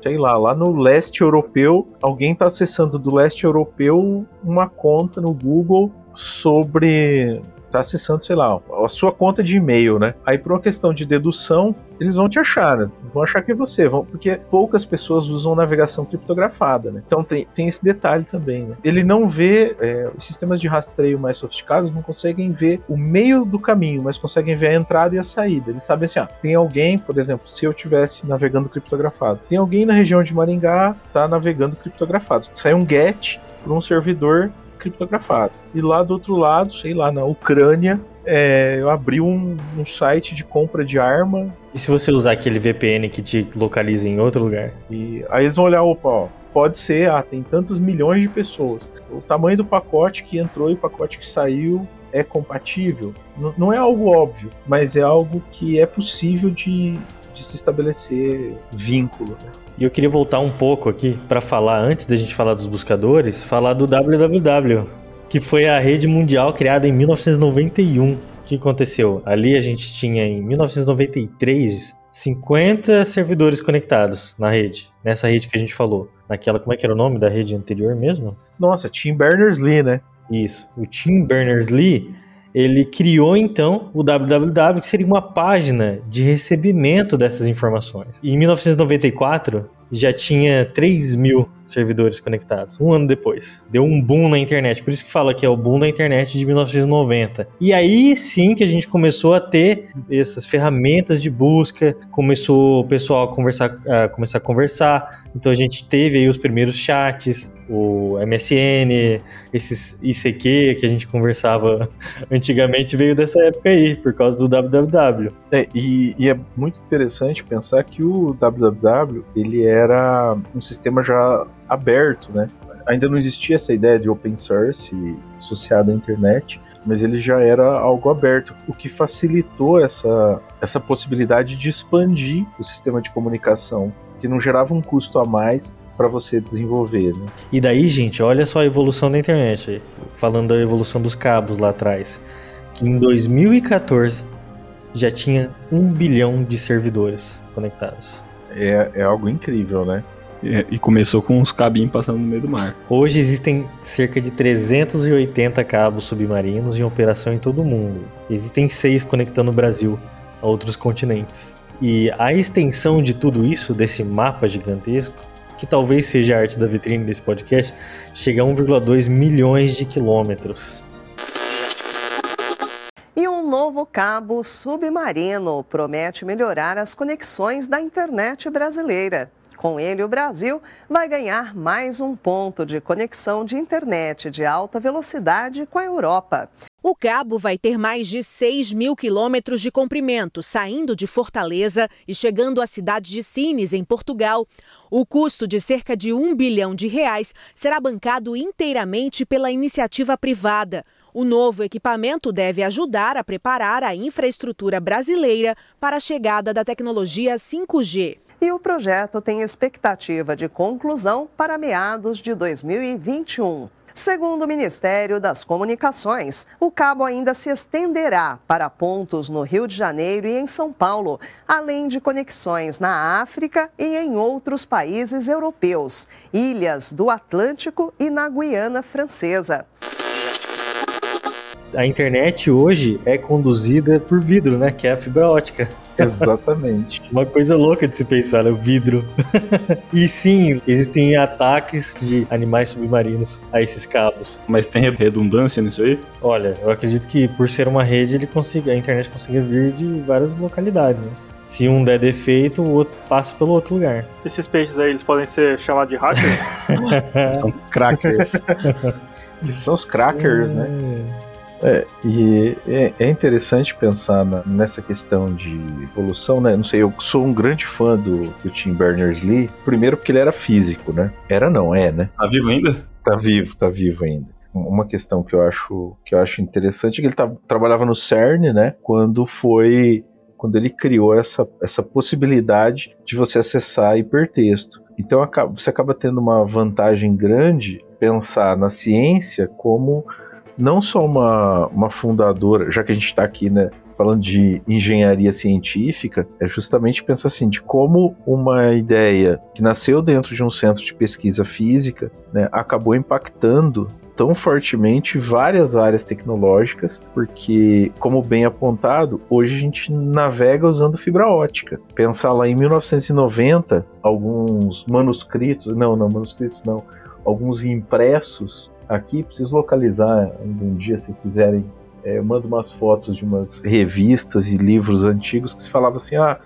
Sei lá, lá no leste europeu, alguém está acessando do leste europeu uma conta no Google sobre tá acessando, sei lá, a sua conta de e-mail, né? Aí por uma questão de dedução, eles vão te achar, né? Vão achar que é você, vão, porque poucas pessoas usam navegação criptografada, né? Então tem, tem esse detalhe também, né? Ele não vê, é, os sistemas de rastreio mais sofisticados não conseguem ver o meio do caminho, mas conseguem ver a entrada e a saída. Eles sabem assim, ah, tem alguém, por exemplo, se eu tivesse navegando criptografado, tem alguém na região de Maringá tá navegando criptografado. Sai um GET para um servidor criptografado. E lá do outro lado, sei lá, na Ucrânia, é, eu abri um, um site de compra de arma e se você usar aquele VPN que te localiza em outro lugar? e aí eles vão olhar, opa, ó, pode ser, ah, tem tantos milhões de pessoas. O tamanho do pacote que entrou e o pacote que saiu é compatível. N- não é algo óbvio, mas é algo que é possível de, de se estabelecer vínculo. né? E eu queria voltar um pouco aqui para falar, antes da gente falar dos buscadores, falar do www, que foi a rede mundial criada em 1991. O que aconteceu? Ali a gente tinha em 1993 50 servidores conectados na rede, nessa rede que a gente falou. Naquela, como é que era o nome da rede anterior mesmo? Nossa, Tim Berners-Lee, né? Isso. O Tim Berners-Lee, ele criou então o www, que seria uma página de recebimento dessas informações. E em 1994, já tinha 3 mil servidores conectados, um ano depois. Deu um boom na internet, por isso que fala que é o boom da internet de 1990. E aí sim que a gente começou a ter essas ferramentas de busca, começou o pessoal a conversar, a começar a conversar, então a gente teve aí os primeiros chats, o MSN, esses ICQ que a gente conversava antigamente veio dessa época aí, por causa do www. É, e, e, é muito interessante pensar que o www ele era um sistema já aberto, né? Ainda não existia essa ideia de open source associado à internet, mas ele já era algo aberto, o que facilitou essa, essa possibilidade de expandir o sistema de comunicação, que não gerava um custo a mais para você desenvolver. Né? E daí, gente, olha só a evolução da internet, falando da evolução dos cabos lá atrás, que em 2014 já tinha um bilhão de servidores conectados. É, é algo incrível, né? É, e começou com uns cabinhos passando no meio do mar. Hoje existem cerca de 380 cabos submarinos em operação em todo o mundo. Existem seis conectando o Brasil a outros continentes. E a extensão de tudo isso, desse mapa gigantesco, que talvez seja a arte da vitrine desse podcast, chega a 1,2 milhões de quilômetros. E um novo cabo submarino promete melhorar as conexões da internet brasileira. Com ele, o Brasil vai ganhar mais um ponto de conexão de internet de alta velocidade com a Europa. O cabo vai ter mais de 6 mil quilômetros de comprimento, saindo de Fortaleza e chegando à cidade de Sines, em Portugal. O custo de cerca de um bilhão de reais será bancado inteiramente pela iniciativa privada. O novo equipamento deve ajudar a preparar a infraestrutura brasileira para a chegada da tecnologia 5G e o projeto tem expectativa de conclusão para meados de 2021. Segundo o Ministério das Comunicações, o cabo ainda se estenderá para pontos no Rio de Janeiro e em São Paulo, além de conexões na África e em outros países europeus, ilhas do Atlântico e na Guiana Francesa a internet hoje é conduzida por vidro, né? Que é a fibra ótica. Exatamente. Uma coisa louca de se pensar, né? O vidro. e sim, existem ataques de animais submarinos a esses cabos. Mas tem redundância nisso aí? Olha, eu acredito que por ser uma rede, ele consiga, a internet consiga vir de várias localidades, né? Se um der defeito, o outro passa pelo outro lugar. Esses peixes aí, eles podem ser chamados de hackers? São crackers. são os crackers, né? É, e é, é, interessante pensar na, nessa questão de evolução, né? Não sei, eu sou um grande fã do, do Tim Berners-Lee, primeiro porque ele era físico, né? Era não, é, né? Tá vivo ainda? Tá vivo, tá vivo ainda. Uma questão que eu acho que eu acho interessante é que ele tá, trabalhava no CERN, né? Quando foi quando ele criou essa, essa possibilidade de você acessar hipertexto. Então você acaba tendo uma vantagem grande pensar na ciência como não só uma, uma fundadora, já que a gente está aqui, né, falando de engenharia científica, é justamente pensar assim, de como uma ideia que nasceu dentro de um centro de pesquisa física, né, acabou impactando tão fortemente várias áreas tecnológicas, porque, como bem apontado, hoje a gente navega usando fibra ótica. Pensar lá em 1990, alguns manuscritos, não, não, manuscritos não, alguns impressos aqui, preciso localizar um dia, se vocês quiserem. É, eu mando umas fotos de umas revistas e livros antigos que se falava assim: ah,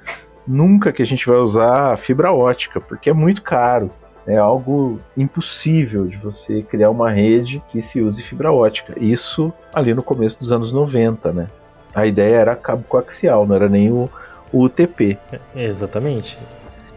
nunca que a gente vai usar fibra ótica, porque é muito caro. É algo impossível de você criar uma rede que se use fibra ótica. Isso ali no começo dos anos 90, né? A ideia era cabo coaxial, não era nem o, o UTP. É, exatamente.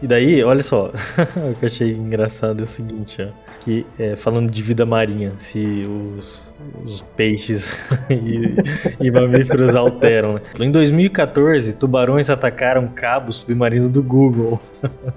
E daí, olha só, o que eu achei engraçado é o seguinte, ó que, é, falando de vida marinha, se os, os peixes e, e, mamíferos alteram. Né? Em 2014, tubarões atacaram cabos submarinos do Google.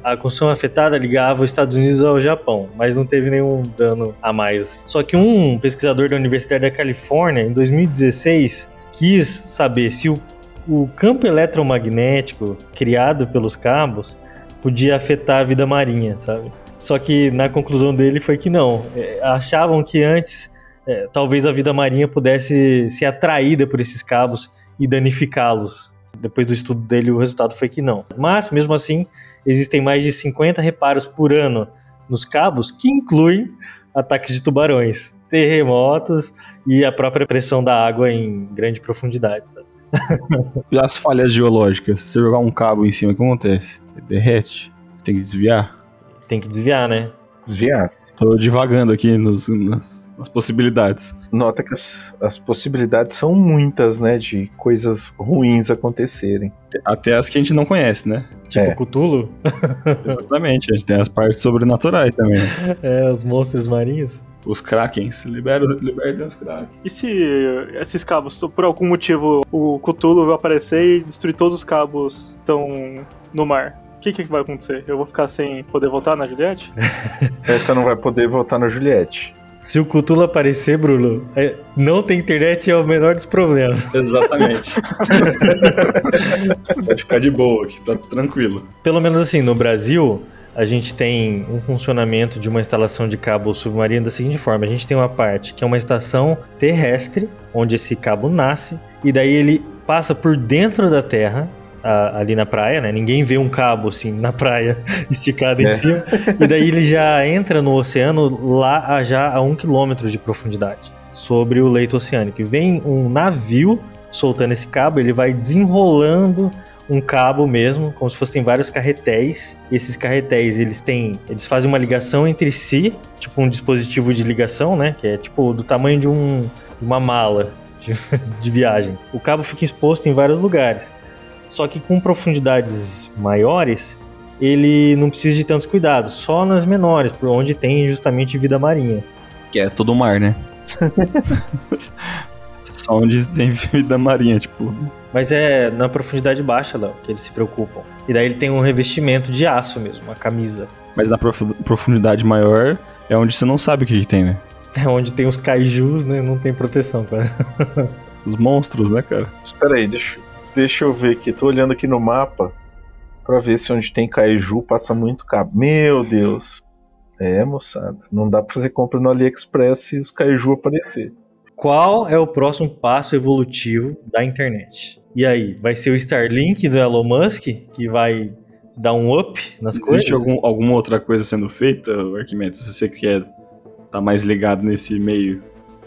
A construção afetada ligava os Estados Unidos ao Japão, mas não teve nenhum dano a mais. Só que um pesquisador da Universidade da Califórnia, em 2016, quis saber se o, o campo eletromagnético criado pelos cabos podia afetar a vida marinha, sabe? Só que na conclusão dele foi que não. É, achavam que antes é, talvez a vida marinha pudesse ser atraída por esses cabos e danificá-los. Depois do estudo dele, o resultado foi que não. Mas, mesmo assim, existem mais de 50 reparos por ano nos cabos, que incluem ataques de tubarões, terremotos e a própria pressão da água em grande profundidade. Sabe? e as falhas geológicas? Se você jogar um cabo em cima, o que acontece? Ele derrete. Você tem que desviar. Tem que desviar, né? Desviar. Tô divagando aqui nos, nas, nas possibilidades. Nota que as, as possibilidades são muitas, né? De coisas ruins acontecerem. Até as que a gente não conhece, né? Tipo É. Cthulhu? Exatamente. A gente tem as partes sobrenaturais também. é, os monstros marinhos. Os krakens. Libera, libertem os krakens. E se esses cabos, por algum motivo, o Cthulhu vai aparecer e destruir todos os cabos que estão no mar? O que, que vai acontecer? Eu vou ficar sem poder voltar na Juliette? Essa não vai poder voltar na Juliette. Se o Cthulhu aparecer, Bruno, é- não ter internet é o menor dos problemas. Exatamente. Pode ficar de boa aqui, tá tranquilo. Pelo menos assim, no Brasil, a gente tem um funcionamento de uma instalação de cabo submarino da seguinte forma: a gente tem uma parte que é uma estação terrestre, onde esse cabo nasce, e daí ele passa por dentro da Terra. A- ali na praia, né? Ninguém vê um cabo assim na praia esticado em É. cima. E daí ele já entra no oceano lá a já a um quilômetro de profundidade sobre o leito oceânico. E vem um navio soltando esse cabo, ele vai desenrolando um cabo mesmo, como se fossem vários carretéis. Esses carretéis, eles têm, eles fazem uma ligação entre si, tipo um dispositivo de ligação, né, que é tipo do tamanho de um uma mala de, de viagem. O cabo fica exposto em vários lugares. Só que com profundidades maiores, ele não precisa de tantos cuidados, só nas menores, por onde tem justamente vida marinha. Que é todo mar, né? Só onde tem vida marinha, tipo. Mas é na profundidade baixa, Léo, que eles se preocupam. E daí ele tem um revestimento de aço mesmo, uma camisa. Mas na profu- profundidade maior é onde você não sabe o que, que tem, né? É onde tem os kaijus, né? Não tem proteção quase. Os monstros, né, cara? Espera aí, deixa, deixa eu ver aqui. Tô olhando aqui no mapa pra ver se onde tem Kaiju passa muito cabo. Meu Deus. É, moçada. Não dá pra fazer compra no AliExpress se os Kaiju aparecer. Qual é o próximo passo evolutivo da internet? E aí, vai ser o Starlink do Elon Musk que vai dar um up nas coisas? Existe algum, alguma outra coisa sendo feita, Arquimedes? Se você quer tá mais ligado nesse meio.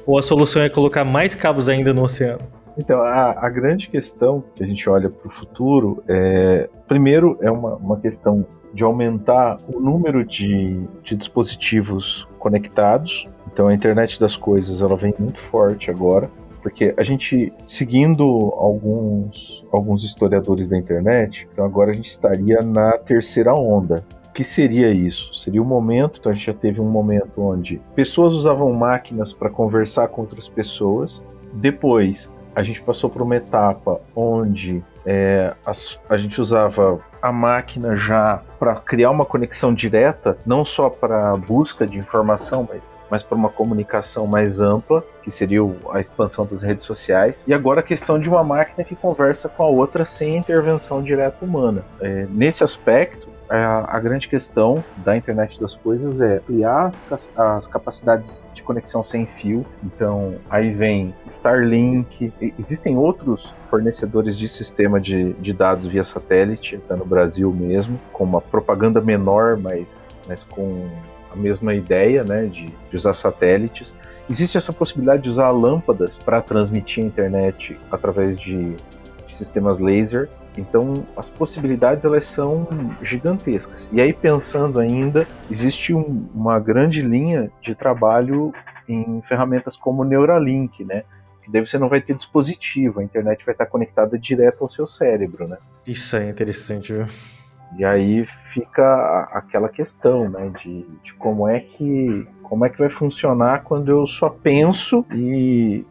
Ou a solução é colocar mais cabos ainda no oceano? Então, a, a grande questão que a gente olha para o futuro é. Primeiro, é uma, uma questão de aumentar o número de, de dispositivos conectados. Então, a internet das coisas ela vem muito forte agora. Porque a gente, seguindo alguns, alguns historiadores da internet, então agora a gente estaria na terceira onda. O que seria isso? Seria o momento, então a gente já teve um momento onde pessoas usavam máquinas para conversar com outras pessoas. Depois, a gente passou por uma etapa onde é, as- a gente usava a máquina já para criar uma conexão direta, não só para busca de informação, mas, mas para uma comunicação mais ampla, que seria a expansão das redes sociais. E agora a questão de uma máquina que conversa com a outra sem intervenção direta humana. É, nesse aspecto, a, a grande questão da internet das coisas é ampliar as, as capacidades de conexão sem fio. Então, aí vem Starlink. Existem outros fornecedores de sistema de, de dados via satélite, tá no Brasil mesmo, com uma propaganda menor, mas, mas com a mesma ideia né, de, de usar satélites. Existe essa possibilidade de usar lâmpadas para transmitir a internet através de, sistemas laser. Então, as possibilidades elas são gigantescas. E aí, pensando ainda, existe um- uma grande linha de trabalho em ferramentas como Neuralink, né? Que daí você não vai ter dispositivo, a internet vai estar conectada direto ao seu cérebro, né? Isso é interessante, viu? E aí fica aquela questão, né, de, de como é que como é que vai funcionar quando eu só penso e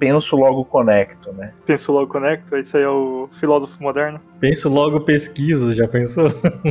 penso logo conecto, né? Penso logo conecto, isso aí é o filósofo moderno. Penso logo pesquisa, já pensou?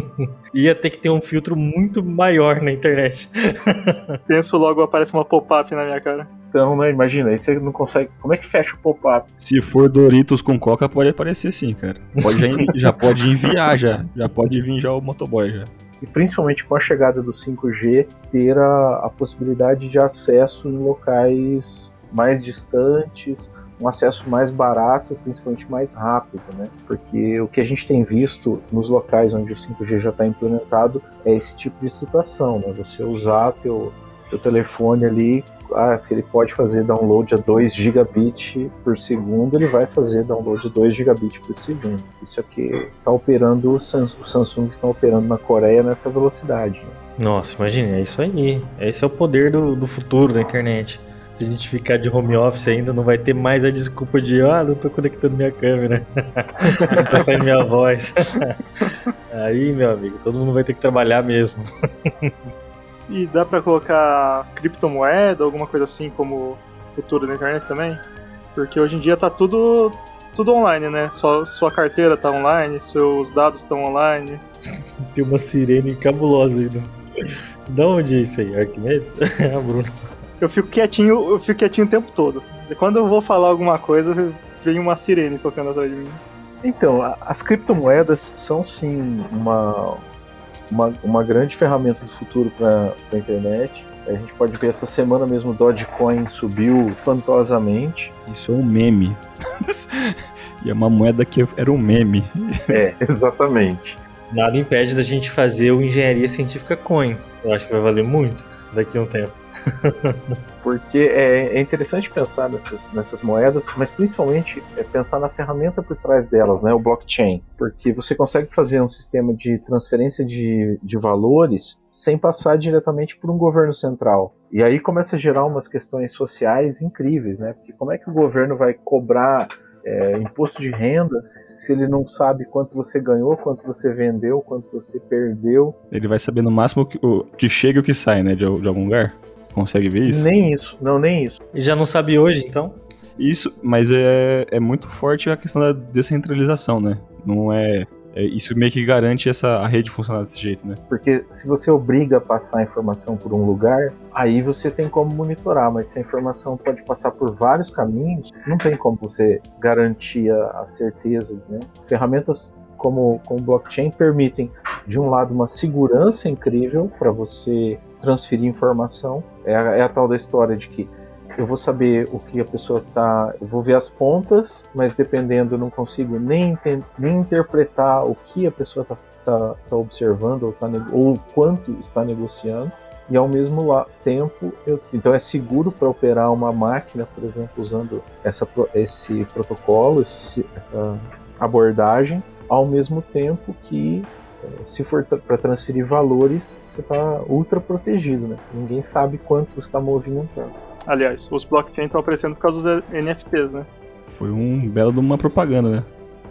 Ia ter que ter um filtro muito maior na internet. Penso logo aparece uma pop-up na minha cara. Então, né, imagina, aí você não consegue. Como é que fecha o pop-up? Se for Doritos com Coca, pode aparecer sim, cara. Pode já, já pode enviar já. Já pode vir já o motoboy já. e principalmente com a chegada do 5G, ter a, a possibilidade de acesso em locais mais distantes, um acesso mais barato, principalmente mais rápido, né? Porque o que a gente tem visto nos locais onde o 5G já está implementado é esse tipo de situação, né? Você usar teu, teu telefone ali, ah, se ele pode fazer download a 2 gigabit por segundo, ele vai fazer download a 2 gigabit por segundo. Isso aqui está operando, o Samsung está operando na Coreia nessa velocidade. Né? Nossa, imagine, é isso aí. Esse é o poder do, do futuro da internet se a gente ficar de home office ainda, não vai ter mais a desculpa de, ah, não tô conectando minha câmera. não tá saindo minha voz. Aí, meu amigo, todo mundo vai ter que trabalhar mesmo. e dá para colocar criptomoeda, alguma coisa assim como futuro da internet também? Porque hoje em dia tá tudo tudo online, né? Só, sua carteira tá online, seus dados estão online. Tem uma sirene cabulosa aí. Da onde é isso aí? Arquimedes? É a Bruna eu fico quietinho, eu fico quietinho o tempo todo. E quando eu vou falar alguma coisa, vem uma sirene tocando atrás de mim. Então, as criptomoedas são sim uma, uma, uma grande ferramenta do futuro para a internet. A gente pode ver essa semana mesmo o Dogecoin subiu espantosamente. Isso é um meme. e é uma moeda que era um meme. É, exatamente. Nada impede da gente fazer o Engenharia Científica Coin. Eu acho que vai valer muito daqui a um tempo. Porque é, é, interessante pensar nessas, nessas moedas, mas principalmente é pensar na ferramenta por trás delas, né, o blockchain. Porque você consegue fazer um sistema de transferência de, de valores sem passar diretamente por um governo central. E aí começa a gerar umas questões sociais incríveis, né? Porque como é que o governo vai cobrar é, imposto de renda se ele não sabe quanto você ganhou, quanto você vendeu, quanto você perdeu. Ele vai saber no máximo o que, o, que chega e o que sai, né, de, de algum lugar? Consegue ver isso? Nem isso, não, nem isso. E já não sabe hoje, então? Isso, mas é, é muito forte a questão da descentralização, né? Não é, isso meio que garante essa, a rede funcionar desse jeito, né? Porque se você obriga a passar a informação por um lugar, aí você tem como monitorar, mas se a informação pode passar por vários caminhos, não tem como você garantir a, certeza, né? Ferramentas como, como blockchain permitem, de um lado, uma segurança incrível para você transferir informação. É a, é a tal da história de que eu vou saber o que a pessoa tá. Eu vou ver as pontas, mas dependendo, eu não consigo nem, nem interpretar o que a pessoa tá, tá, tá observando ou, tá, ou quanto está negociando. E ao mesmo tempo, eu, então é seguro para operar uma máquina, por exemplo, usando essa, esse protocolo, esse, essa abordagem, ao mesmo tempo que é, se for para transferir valores, você está ultra protegido, né? Ninguém sabe quanto está movimentando. Aliás, os blockchain estão aparecendo por causa dos NFTs, né? Foi um belo de uma propaganda, né?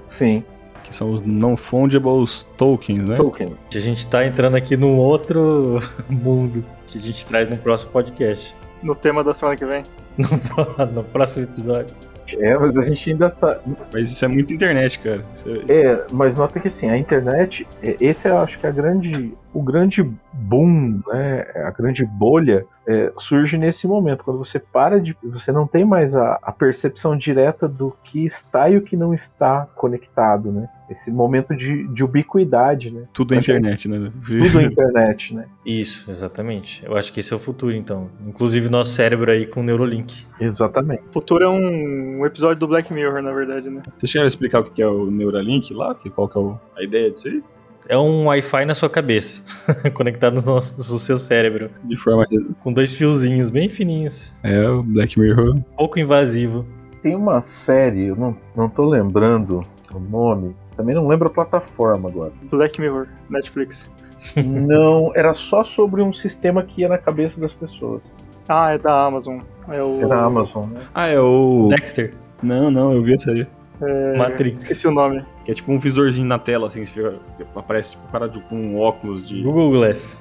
Sim. Que são os non-fungible tokens, né? Token. A gente está entrando aqui num outro mundo que a gente traz no próximo podcast. No tema da semana que vem. No, no próximo episódio. É, mas a gente ainda tá. Mas isso é muito internet, cara. É... é... mas nota que assim, a internet, é, esse eu acho que é a grande, o grande boom, né? A grande bolha é, surge nesse momento, quando você para de. Você não tem mais a, a, percepção direta do que está e o que não está conectado, né? Esse momento de, de ubiquidade, né? Tudo é internet, né? Tudo é internet, né? Isso, exatamente. Eu acho que esse é o futuro, então. Inclusive nosso cérebro aí com o Neurolink. Exatamente. O futuro é um, um episódio do Black Mirror, na verdade, né? Você chegaram a explicar o que é o Neuralink lá? Qual que é a ideia disso aí? É um Wi-Fi na sua cabeça, conectado no, nosso, no seu cérebro. De forma. Com dois fiozinhos bem fininhos. É, o Black Mirror. Um pouco invasivo. Tem uma série, eu não, não tô lembrando o nome, também não lembro a plataforma agora. Black Mirror, Netflix. não, era só sobre um sistema que ia na cabeça das pessoas. Ah, é da Amazon. É, o... é da Amazon, né? Ah, é o. Dexter. Não, não, eu vi essa aí. É... Matrix. Esqueci o nome. Que é tipo um visorzinho na tela, assim, fica, aparece tipo um cara com um óculos de. Google Glass.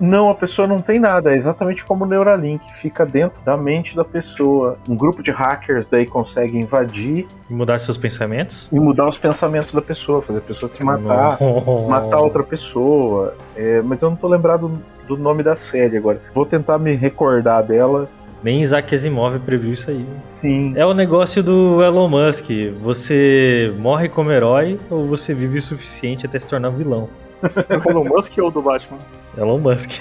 Não, a pessoa não tem nada, é exatamente como o Neuralink, fica dentro da mente da pessoa. Um grupo de hackers daí consegue invadir. E mudar seus pensamentos? E mudar os pensamentos da pessoa, fazer a pessoa se matar, matar outra pessoa. É, mas eu não tô lembrado do nome da série agora. Vou tentar me recordar dela nem Isaac Asimov previu isso aí. Sim. É o negócio do Elon Musk. Você morre como herói ou você vive o suficiente até se tornar vilão. É Elon Musk ou do Batman? Elon Musk.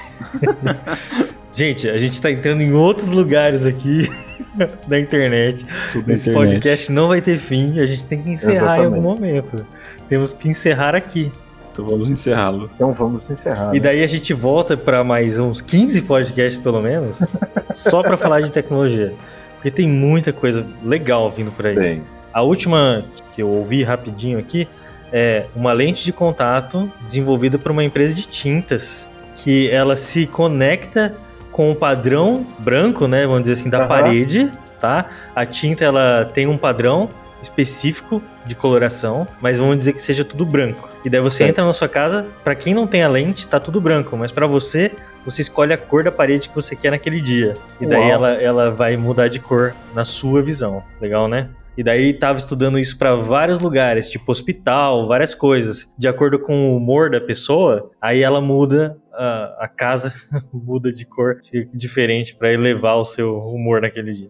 gente, a gente tá entrando em outros lugares aqui da internet. Tudo Esse internet. podcast não vai ter fim, a gente tem que encerrar em algum momento. Temos que encerrar aqui. Então vamos encerrá-lo. Então vamos encerrar. E né? daí a gente volta para mais uns 15 podcasts, pelo menos, só para falar de tecnologia. Porque tem muita coisa legal vindo por aí. Bem, A última que eu ouvi rapidinho aqui é uma lente de contato desenvolvida por uma empresa de tintas que ela se conecta com o padrão branco, né, vamos dizer assim, da Aham. parede, tá? A tinta ela tem um padrão específico de coloração, mas vamos dizer que seja tudo branco. E daí você Certo. entra na sua casa, pra quem não tem a lente, tá tudo branco, mas pra você, você escolhe a cor da parede que você quer naquele dia. E daí Uau. ela, ela vai mudar de cor na sua visão. Legal, né? E daí tava estudando isso pra vários lugares, tipo hospital, várias coisas. De acordo com o humor da pessoa, aí ela muda a, a casa muda de cor diferente pra elevar o seu humor naquele dia.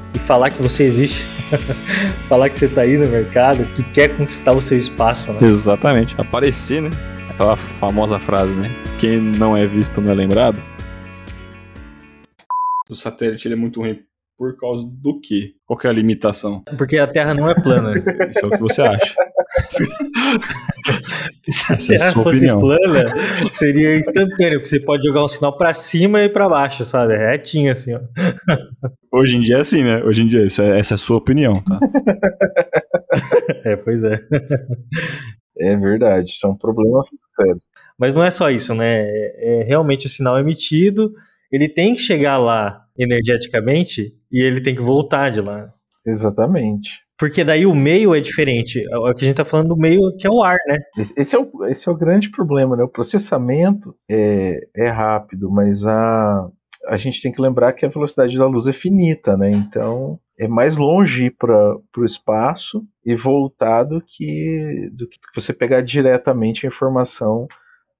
E falar que você existe, falar que você está aí no mercado, que quer conquistar o seu espaço, né? Exatamente. Aparecer, né? Aquela famosa frase, né? Quem não é visto não é lembrado. O satélite ele é muito ruim por causa do quê? Qual que é a limitação? Porque a Terra não é plana. Isso é o que você acha. Se Essa é a sua fosse opinião. plana, seria instantâneo, porque você pode jogar um sinal para cima e para baixo, sabe? Retinho assim, ó. Hoje em dia é assim, né? Hoje em dia, isso é, essa é a sua opinião, tá? É, pois é. é verdade, isso é um problema sério. Mas não é só isso, né? É, é realmente o sinal emitido, ele tem que chegar lá energeticamente e ele tem que voltar de lá. Exatamente. Porque daí o meio é diferente. O que a gente tá falando do meio que é o ar, né? Esse, é o, esse é o grande problema, né? O processamento é, é rápido, mas a, a gente tem que lembrar que a velocidade da luz é finita, né? Então é mais longe para o espaço e voltar do que, do que você pegar diretamente a informação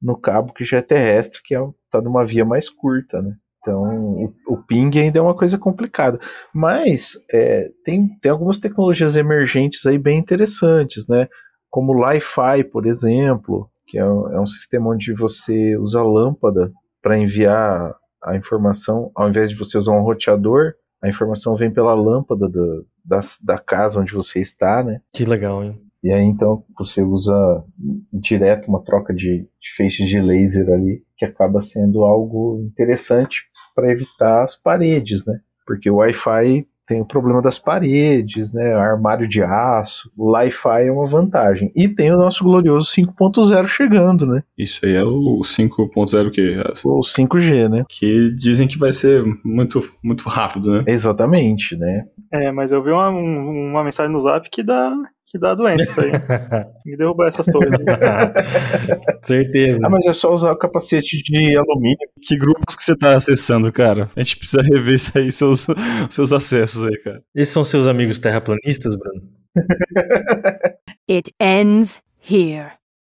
no cabo que já é terrestre, que está numa via mais curta, né? Então, o, o ping ainda é uma coisa complicada. Mas é, tem, tem algumas tecnologias emergentes aí bem interessantes, né? Como o Li-Fi, por exemplo, que é um, é um sistema onde você usa lâmpada para enviar a informação, ao invés de você usar um roteador, a informação vem pela lâmpada do, da, da casa onde você está, né? Que legal, hein? E aí então você usa direto uma troca de, de feixes de laser ali, que acaba sendo algo interessante para evitar as paredes, né? Porque o Wi-Fi tem o problema das paredes, né? Armário de aço. O Li-Fi é uma vantagem. E tem o nosso glorioso 5.0 chegando, né? Isso aí é o 5.0 o quê? O 5G, né? Que dizem que vai ser muito, muito rápido, né? Exatamente, né? É, mas eu vi uma, um- uma mensagem no zap que dá, que dá doença isso aí. Tem que derrubar essas torres. Certeza. Ah, mas é só usar o capacete de alumínio. Que grupos que você tá acessando, cara? A gente precisa rever isso aí, seus, seus acessos aí, cara. Esses são seus amigos terraplanistas, Bruno? It ends here.